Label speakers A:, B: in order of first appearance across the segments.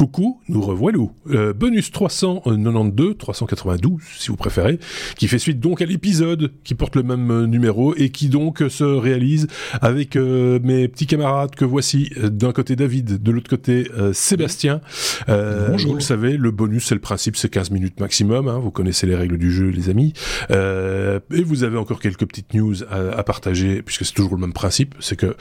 A: Coucou, nous revoilà. Euh, bonus 392, 392 si vous préférez, qui fait suite donc à l'épisode qui porte le même euh, numéro et qui donc se réalise avec euh, mes petits camarades que voici. Euh, d'un côté David, de l'autre côté Sébastien. Bonjour. Vous le savez, le bonus c'est le principe, c'est 15 minutes maximum. Hein, vous connaissez les règles du jeu, les amis. et vous avez encore quelques petites news à, à partager puisque c'est toujours le même principe, c'est que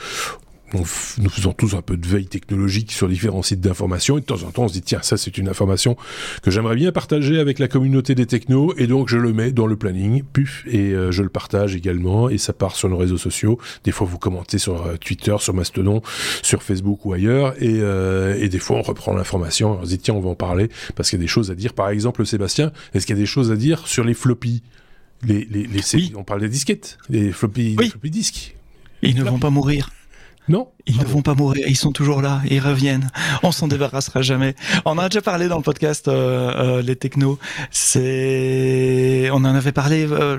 A: nous faisons tous un peu de veille technologique sur différents sites d'information et de temps en temps on se dit tiens ça c'est une information que j'aimerais bien partager avec la communauté des technos et donc je le mets dans le planning puf et euh, je le partage également et ça part sur nos réseaux sociaux. Des fois vous commentez sur euh, Twitter sur Mastodon sur Facebook ou ailleurs et, euh, et des fois on reprend l'information on se dit tiens on va en parler parce qu'il y a des choses à dire. Par exemple Sébastien est-ce qu'il y a des choses à dire sur les floppies? Les, les, les on parle des disquettes les floppy, les floppy disques.
B: Ils ne vont pas mourir
A: non
B: ils ne vont pas mourir, ils sont toujours là, ils reviennent. On s'en débarrassera jamais. On en a déjà parlé dans le podcast euh, euh, les technos. C'est, on en avait parlé. Euh,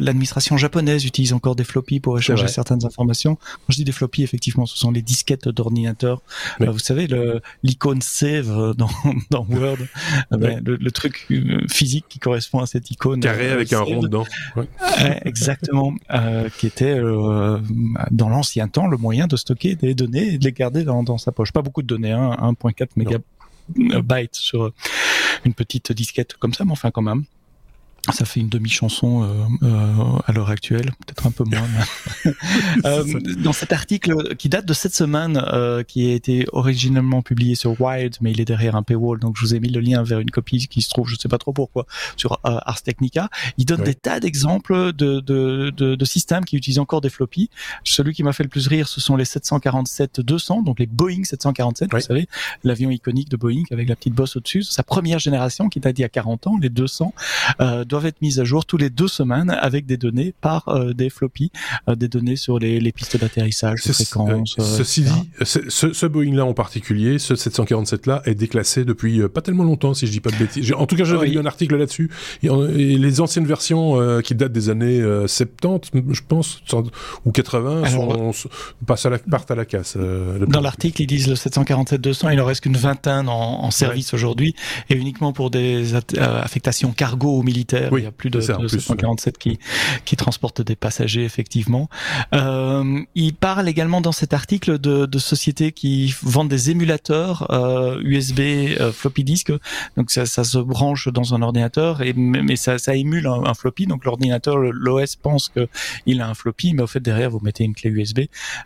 B: L'administration japonaise utilise encore des floppies pour échanger certaines informations. Quand je dis des floppies, effectivement, ce sont les disquettes d'ordinateur. Euh, vous savez, l'icône save dans, dans Word, euh, ben, le, truc physique qui correspond à cette icône
A: carré avec un rond dedans.
B: exactement, qui était dans l'ancien temps le moyen de stocker des données et de les garder dans, dans sa poche. Pas beaucoup de données, hein, 1.4 mégabytes sur une petite disquette comme ça, mais enfin quand même. Ça fait une demi-chanson euh, euh, à l'heure actuelle, peut-être un peu moins. euh, dans cet article qui date de cette semaine, euh, qui a été originellement publié sur Wired, mais il est derrière un paywall, donc je vous ai mis le lien vers une copie qui se trouve, je ne sais pas trop pourquoi, sur euh, Ars Technica. Il donne des tas d'exemples de, de, de, de, systèmes qui utilisent encore des floppies. Celui qui m'a fait le plus rire, ce sont les 747-200, donc les Boeing 747, vous savez, l'avion iconique de Boeing avec la petite bosse au-dessus. Sa première génération qui date d'il y a 40 ans, les 200. Doivent être mises à jour tous les deux semaines avec des données par euh, des floppies, euh, des données sur les, les pistes d'atterrissage, les fréquences.
A: Euh, ceci dit, ce, ce Boeing-là en particulier, ce 747-là, est déclassé depuis pas tellement longtemps, si je dis pas de bêtises. En tout cas, j'avais lu un article là-dessus. Et, les anciennes versions qui datent des années 70, je pense, ou 80, sont, passent à la, partent à la casse.
B: dans l'article, ils disent le 747-200, il en reste qu'une vingtaine en, en service aujourd'hui, et uniquement pour des affectations cargo ou militaires oui, il y a plus de, 747 qui, qui transportent des passagers, effectivement. Euh, il parle également dans cet article de, de sociétés qui vendent des émulateurs euh, USB euh, floppy disk. Donc ça, ça, se branche dans un ordinateur, et, mais ça, ça émule un, floppy. Donc l'ordinateur, l'OS pense qu'il a un floppy, mais au fait derrière vous mettez une clé USB,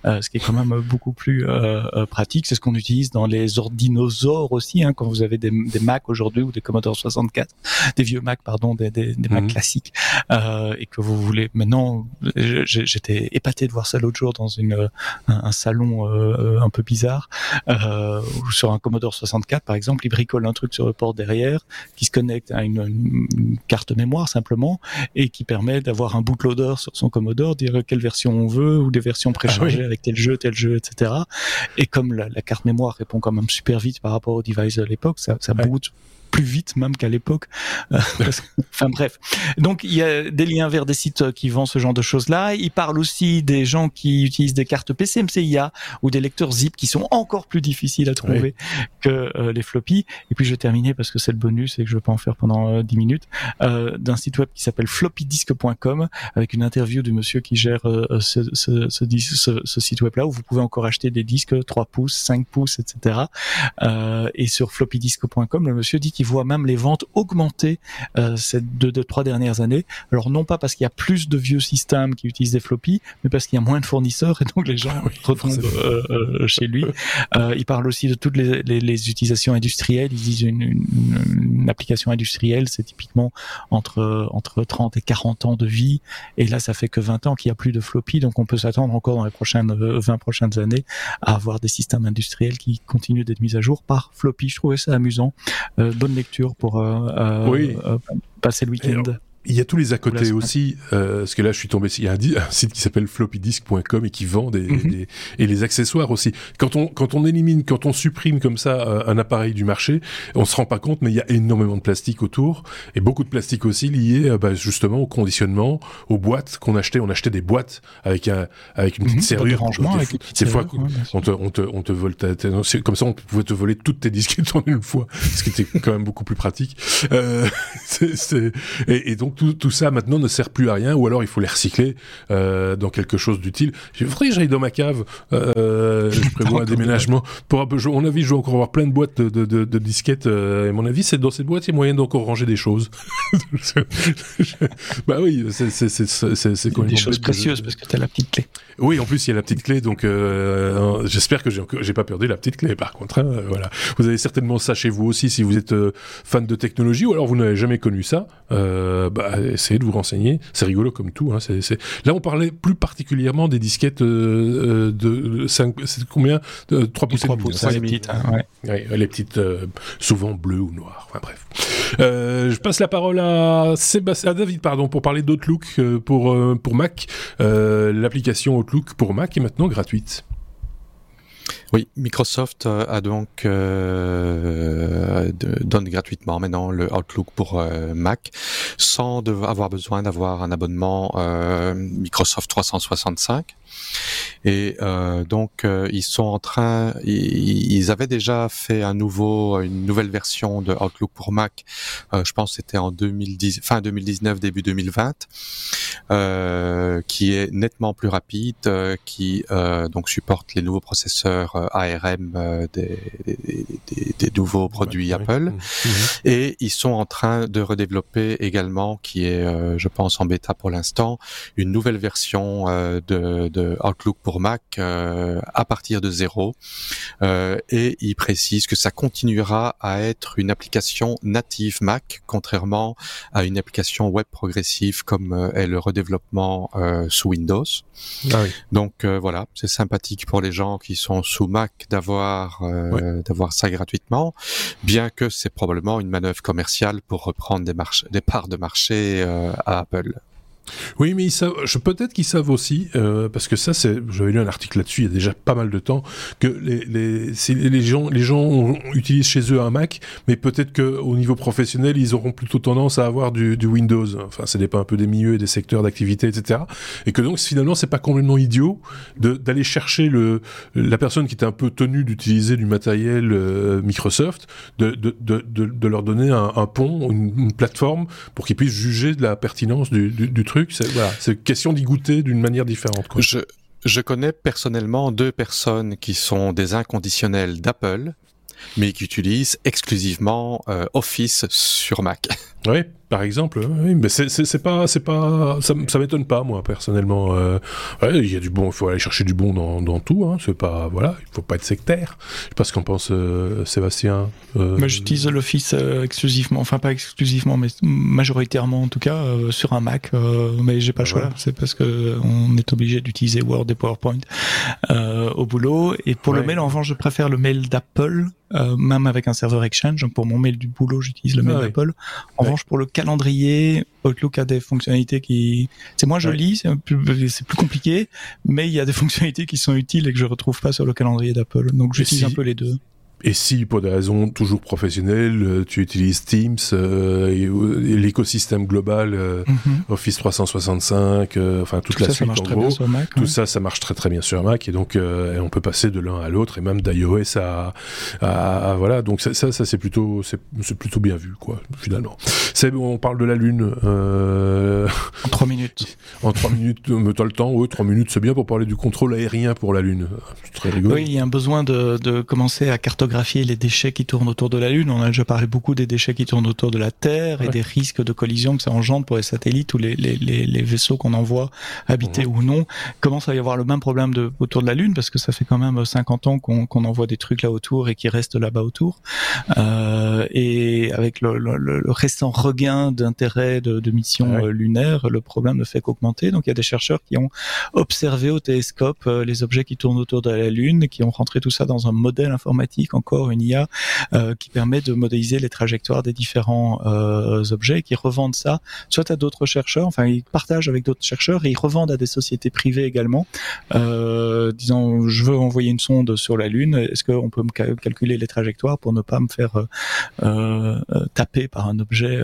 B: euh, ce qui est quand même beaucoup plus euh, euh, pratique. C'est ce qu'on utilise dans les ordinosaures aussi, hein, quand vous avez des, des Mac aujourd'hui ou des Commodore 64, des vieux Mac pardon, des, des, des Mac mhm. classiques, euh, et que vous voulez maintenant, j'étais épaté de voir ça l'autre jour dans une un, salon euh, un peu bizarre, euh, sur un Commodore 64 par exemple, il bricole un truc sur le port derrière qui se connecte à une, une carte mémoire simplement et qui permet d'avoir un bootloader sur son Commodore, dire quelle version on veut ou des versions préchargées ah avec tel jeu, tel jeu, etc. Et comme la, la, carte mémoire répond quand même super vite par rapport au device de l'époque, ça, ça boot plus vite même qu'à l'époque. Euh, enfin bref. Donc il y a des liens vers des sites qui vendent ce genre de choses-là. Il parle aussi des gens qui utilisent des cartes PC MCIA ou des lecteurs zip qui sont encore plus difficiles à trouver que euh, les floppies. Et puis je vais terminer parce que c'est le bonus et que je vais pas en faire pendant euh, 10 minutes euh, d'un site web qui s'appelle floppydisc.com avec une interview du monsieur qui gère ce, ce, ce, ce, site web-là où vous pouvez encore acheter des disques 3 pouces, 5 pouces, etc. et sur floppydisc.com, le monsieur dit qui voit même les ventes augmenter euh, ces deux, deux, trois dernières années. Alors non pas parce qu'il y a plus de vieux systèmes qui utilisent des floppies, mais parce qu'il y a moins de fournisseurs et donc les gens oui, retombent euh, euh, chez lui. Il parle aussi de toutes les, les, les utilisations industrielles. Disent une, une, une application industrielle, c'est typiquement entre entre 30 et 40 ans de vie. Et là, ça fait que 20 ans qu'il n'y a plus de floppy, donc on peut s'attendre encore dans les prochaines 20 euh, prochaines années à avoir des systèmes industriels qui continuent d'être mis à jour par floppy. Je trouvais ça amusant. Euh, bonne lecture pour euh, euh, passer le week-end.
A: Il y a tous les à côté aussi, euh, parce que là je suis tombé, il y a un, site qui s'appelle floppydisk.com et qui vend des, mhm. des, et les accessoires aussi. Quand on quand on élimine, quand on supprime comme ça euh, un appareil du marché, on se rend pas compte, mais il y a énormément de plastique autour et beaucoup de plastique aussi lié euh, bah, justement au conditionnement, aux boîtes qu'on achetait. On achetait des boîtes avec un avec une petite mhm, serrure.
B: Rangement,
A: Ces fois, on te on te on te vole ta, comme ça on pouvait te voler toutes tes disquettes en une fois, ce qui était quand même beaucoup plus pratique. Euh, c'est et, et donc tout, tout, ça maintenant ne sert plus à rien, ou alors il faut les recycler euh, dans quelque chose d'utile. Il faudrait que j'aille dans ma cave. Euh, je prévois un déménagement. Pour un peu, mon avis, je vais encore avoir plein de boîtes de, de, de, disquettes. Euh, et mon avis, c'est dans cette boîte, il y a moyen d'encore ranger des choses. bah oui, c'est
B: quand même des choses précieuses parce que tu as la petite clé.
A: Oui, en plus il y a la petite clé, donc j'espère que j'ai pas perdu la petite clé. Par contre, hein, voilà, vous avez certainement ça chez vous aussi si vous êtes fan de technologie, ou alors vous n'avez jamais connu ça. Euh, bah, essayez de vous renseigner. C'est rigolo comme tout. Hein. Là, on parlait plus particulièrement des disquettes euh, euh de 5, c'est combien? 3 pouces 3 pouces,
B: les petites, hein,
A: ouais. les petites, euh, souvent bleues ou noires. Enfin bref. Euh, je passe la parole à, Sébastien, à David, pardon, pour parler d'Outlook pour pour Mac. L'application Outlook pour Mac est maintenant gratuite.
C: Oui, Microsoft euh, a donc euh, donne gratuitement maintenant le Outlook pour euh, Mac sans avoir besoin d'avoir un abonnement euh, Microsoft 365. Et euh, donc euh, ils sont en train, ils, avaient déjà fait un nouveau, une nouvelle version de Outlook pour Mac. Euh, je pense c'était en 2010, fin 2019, début 2020, euh, qui est nettement plus rapide, euh, qui donc supporte les nouveaux processeurs ARM des, des, des, des, nouveaux produits Apple. Mmh. Et ils sont en train de redévelopper également, qui est, je pense, en bêta pour l'instant, une nouvelle version de, de Outlook pour Mac euh, à partir de zéro. Euh, et il précise que ça continuera à être une application native Mac, contrairement à une application web progressive comme euh, est le redéveloppement sous Windows. Ah Donc voilà, c'est sympathique pour les gens qui sont sous Mac d'avoir d'avoir ça gratuitement, bien que c'est probablement une manœuvre commerciale pour reprendre des, des parts de marché à Apple.
A: Oui, mais ils savent, peut-être qu'ils savent aussi, euh, parce que ça, j'avais lu un article là-dessus il y a déjà pas mal de temps, que les, les, les gens, les gens utilisent chez eux un Mac, mais peut-être qu'au niveau professionnel, ils auront plutôt tendance à avoir du, du Windows. Enfin, ça dépend un peu des milieux et des secteurs d'activité, etc. Et que donc, finalement, c'est pas complètement idiot d'aller chercher le, la personne qui était un peu tenue d'utiliser du matériel euh, Microsoft, de, de, de, de, leur donner un, un pont, une, une, plateforme pour qu'ils puissent juger de la pertinence du, du, du truc c'est voilà, question d'y goûter d'une manière différente. Quoi.
C: Je, je connais personnellement deux personnes qui sont des inconditionnels d'Apple, mais qui utilisent exclusivement euh, Office sur Mac.
A: Oui, par exemple, oui, mais c'est pas, c'est pas, ça, ça m'étonne pas moi personnellement. Euh, ouais, il y a du bon, il faut aller chercher du bon dans, dans tout. Hein, c'est pas, voilà, il faut pas être sectaire. Je sais pas ce qu'en pense euh, Sébastien.
B: Euh... Moi, j'utilise l'Office euh, exclusivement, enfin pas exclusivement, mais majoritairement en tout cas euh, sur un Mac. mais j'ai pas le choix. C'est parce que on est obligé d'utiliser Word et PowerPoint au boulot. Et pour le mail, en revanche, je préfère le mail d'Apple. même avec un serveur Exchange, donc pour mon mail du boulot, j'utilise le mail ah d'Apple. En revanche, pour le calendrier, Outlook a des fonctionnalités qui, c'est moins joli, c'est plus, plus, compliqué, mais il y a des fonctionnalités qui sont utiles et que je retrouve pas sur le calendrier d'Apple. Donc j'utilise un peu les deux.
A: Et si, pour des raisons toujours professionnelles, euh, tu utilises Teams, euh, et, et l'écosystème global, euh, mhm. Office 365, euh, enfin toute
B: tout
A: la
B: ça, suite
A: ça
B: en gros, sur Mac,
A: tout ça, ça marche très très bien sur Mac, et donc et on peut passer de l'un à l'autre, et même d'iOS à, à, à, voilà. Donc ça, ça, ça c'est plutôt, c'est plutôt bien vu, quoi, finalement. C'est on parle de la Lune.
B: en trois minutes.
A: en trois minutes, me t'as le temps, oui, trois minutes, c'est bien pour parler du contrôle aérien pour la Lune. Très rigolo.
B: Oui, il y a un besoin de, de commencer à cartographier les déchets qui tournent autour de la Lune. On a déjà parlé beaucoup des déchets qui tournent autour de la Terre et des risques de collision que ça engendre pour les satellites ou les, les, les, vaisseaux qu'on envoie habiter mhm. ou non. Commence à y avoir le même problème de, autour de la Lune? Parce que ça fait quand même 50 ans qu'on qu'on envoie des trucs là autour et qui restent là-bas autour. Euh, et avec le, le, le, récent regain d'intérêt de, de missions euh, lunaires, le problème ne fait qu'augmenter. Donc il y a des chercheurs qui ont observé au télescope euh, les objets qui tournent autour de la Lune qui ont rentré tout ça dans un modèle informatique encore une IA qui permet de modéliser les trajectoires des différents objets, qui revendent ça soit à d'autres chercheurs, enfin ils partagent avec d'autres chercheurs et ils revendent à des sociétés privées également, disant je veux envoyer une sonde sur la Lune, est-ce qu'on peut me calculer les trajectoires pour ne pas me faire taper par un objet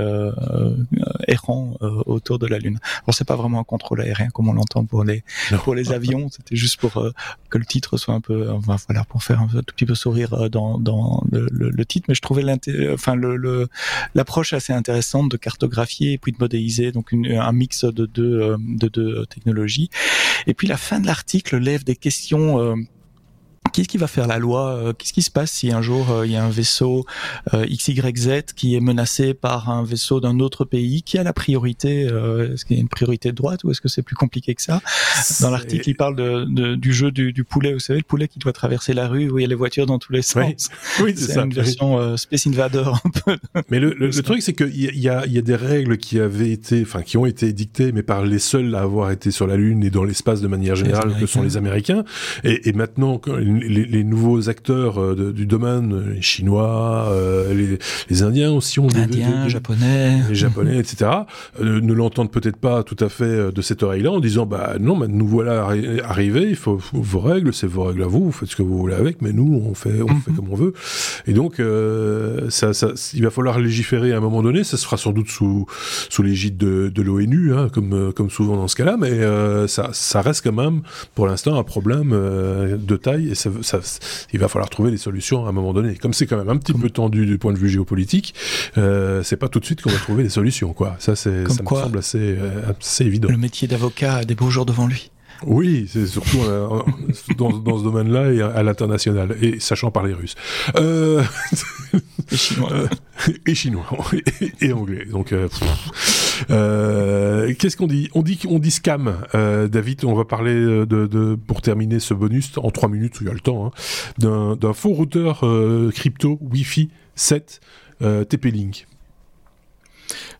B: errant autour de la Lune? Bon, c'est pas vraiment un contrôle aérien comme on l'entend pour les pour les avions. C'était juste pour euh, que le titre soit un peu, enfin voilà, pour faire un, tout petit peu sourire euh, dans le, titre. Mais je trouvais l'approche assez intéressante de cartographier et puis de modéliser, donc un mix de deux euh, de deux technologies. Et puis la fin de l'article lève des questions Qu'est-ce qui va faire la loi euh, Qu'est-ce qui se passe si un jour euh, il y a un vaisseau euh, XYZ qui est menacé par un vaisseau d'un autre pays? Qui a la priorité Est-ce qu'il y a une priorité de droite ou est-ce que c'est plus compliqué que ça? Dans l'article, il parle de, du jeu du, du, poulet. Vous savez, le poulet qui doit traverser la rue où il y a les voitures dans tous les sens.
A: Oui, c'est
B: une version Space Invader un peu.
A: Mais le, le, truc, c'est qu'il y, y, a, y a des règles qui avaient été, enfin, qui ont été dictées, mais par les seuls à avoir été sur la Lune et dans l'espace de manière générale, que sont les Américains. Et, et maintenant, les, nouveaux acteurs euh, du domaine, les Chinois, euh, les, les, Indiens aussi ont
B: des, Indiens, Japonais,
A: les Japonais, etc. Euh, ne l'entendent peut-être pas tout à fait de cette oreille-là en disant bah non, mais nous voilà arrivés, il faut, vos règles, c'est vos règles à vous, vous faites ce que vous voulez avec, mais nous on fait on fait mhm. comme on veut. Et donc ça, ça, il va falloir légiférer à un moment donné. Ça se fera sans doute sous sous l'égide de, de l'ONU, hein, comme comme souvent dans ce cas-là, mais ça ça reste quand même pour l'instant un problème de taille et ça, ça, il va falloir trouver des solutions à un moment donné. Comme c'est quand même un petit peu tendu du point de vue géopolitique, euh, c'est pas tout de suite qu'on va trouver des solutions, quoi. Ça, c'est, ça me semble assez, euh, assez évident.
B: Le métier d'avocat a des beaux jours devant lui.
A: Oui, c'est surtout euh, dans, dans, ce domaine-là et à, l'international, et sachant parler russe. Euh...
B: Et chinois.
A: et chinois, et, anglais. Donc, euh, euh, qu'est-ce qu'on dit? On dit qu'on dit scam. Euh, David, on va parler de, de, pour terminer ce bonus en trois minutes, il y a le temps, hein, d'un faux routeur crypto Wi-Fi 7 TP-Link.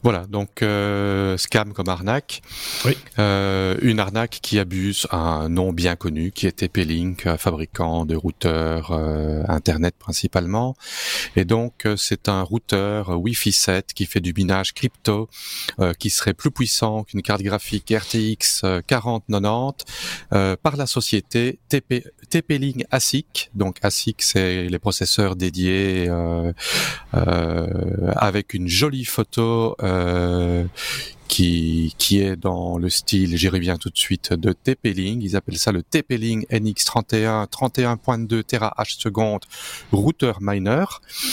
C: Voilà, donc euh, scam comme arnaque. Oui. Euh, une arnaque qui abuse un nom bien connu qui est TP-Link, fabricant de routeurs euh, Internet principalement. Et donc euh, c'est un routeur Wi-Fi 7 qui fait du minage crypto, euh, qui serait plus puissant qu'une carte graphique RTX 4090 par la société TP, TP-Link ASIC. Donc ASIC c'est les processeurs dédiés avec une jolie photo euh, qui, qui est dans le style, j'y reviens tout de suite, de TP-Link. Ils appellent ça le TP-Link NX31 31.2 TH seconde routeur miner.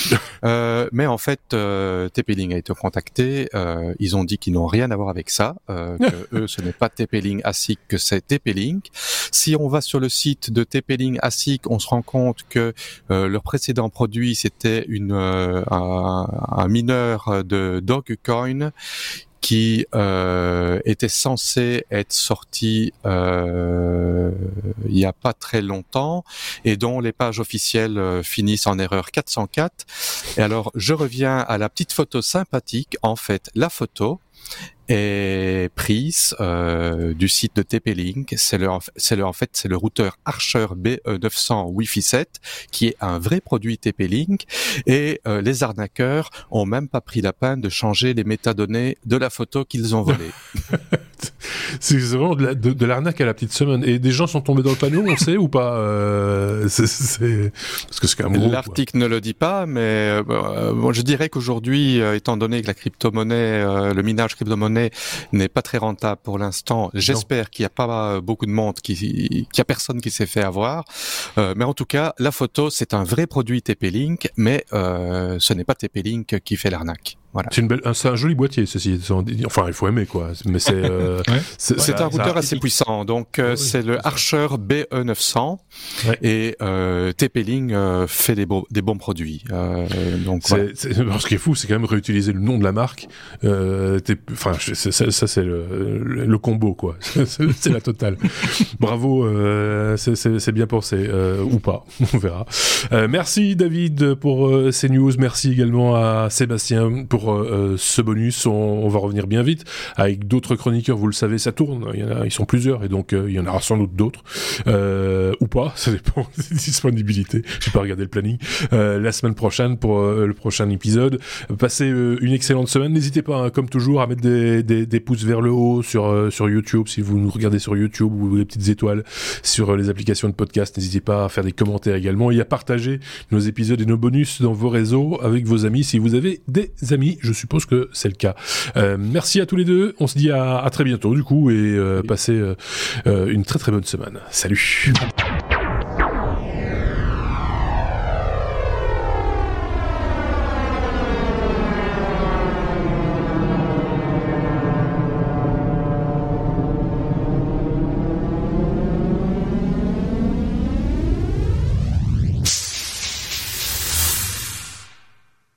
C: euh, mais en fait, euh, TP-Link a été contacté. Euh, ils ont dit qu'ils n'ont rien à voir avec ça. Euh, que eux, ce n'est pas TP-Link ASIC, que c'est TP-Link. Si on va sur le site de TP-Link ASIC, on se rend compte que euh, leur précédent produit, c'était une un, un mineur de Dogecoin qui euh, était censé être sorti euh, il n'y a pas très longtemps et dont les pages officielles euh, finissent en erreur 404. Et alors, je reviens à la petite photo sympathique. En fait, la photo est prise euh, du site de TP-Link. C'est le, en fait, c'est le routeur Archer BE900 Wi-Fi 7 qui est un vrai produit TP-Link. Et euh, les arnaqueurs ont même pas pris la peine de changer les métadonnées de la photo qu'ils ont volée.
A: c'est vraiment de, l'arnaque à la petite semaine. Et des gens sont tombés dans le panneau, on sait ou pas euh, c'est, Parce que c'est quand même
C: L'article ne le dit pas, mais euh, bon, je dirais qu'aujourd'hui, euh, étant donné que la crypto-monnaie, le minage crypto-monnaie n'est pas très rentable pour l'instant, j'espère qu'il n'y a pas beaucoup de monde, qui, qu'il n'y a personne qui s'est fait avoir. mais en tout cas, la photo, c'est un vrai produit TP-Link, mais ce n'est pas TP-Link qui fait l'arnaque. Voilà.
A: C'est belle, un joli boîtier, ceci. Enfin, il faut aimer quoi. Mais c'est, euh,
C: c'est, un routeur assez puissant. Donc, euh, c'est le Archer BE900 et euh, TP-Link euh, fait des, bons produits. Euh, donc,
A: c'est, ce qui est fou, c'est quand même réutiliser le nom de la marque. Enfin, ça, c'est le, le, combo quoi. c'est la totale. Bravo, c'est bien pensé ou pas, on verra. merci David pour ces news. Merci également à Sébastien pour pour ce bonus. On, va revenir bien vite avec d'autres chroniqueurs. Vous le savez, ça tourne. Il y en a, ils sont plusieurs et donc il y en aura sans doute d'autres ou pas. Ça dépend des disponibilités. Je vais pas regarder le planning. la semaine prochaine pour le prochain épisode. Passez une excellente semaine. N'hésitez pas, hein, comme toujours, à mettre des, pouces vers le haut sur sur YouTube si vous nous regardez sur YouTube ou des petites étoiles sur les applications de podcast. N'hésitez pas à faire des commentaires également et à partager nos épisodes et nos bonus dans vos réseaux avec vos amis si vous avez des amis. Je suppose que c'est le cas. Euh, merci à tous les deux. On se dit à, très bientôt du coup et euh, passez euh, une très très bonne semaine. Salut.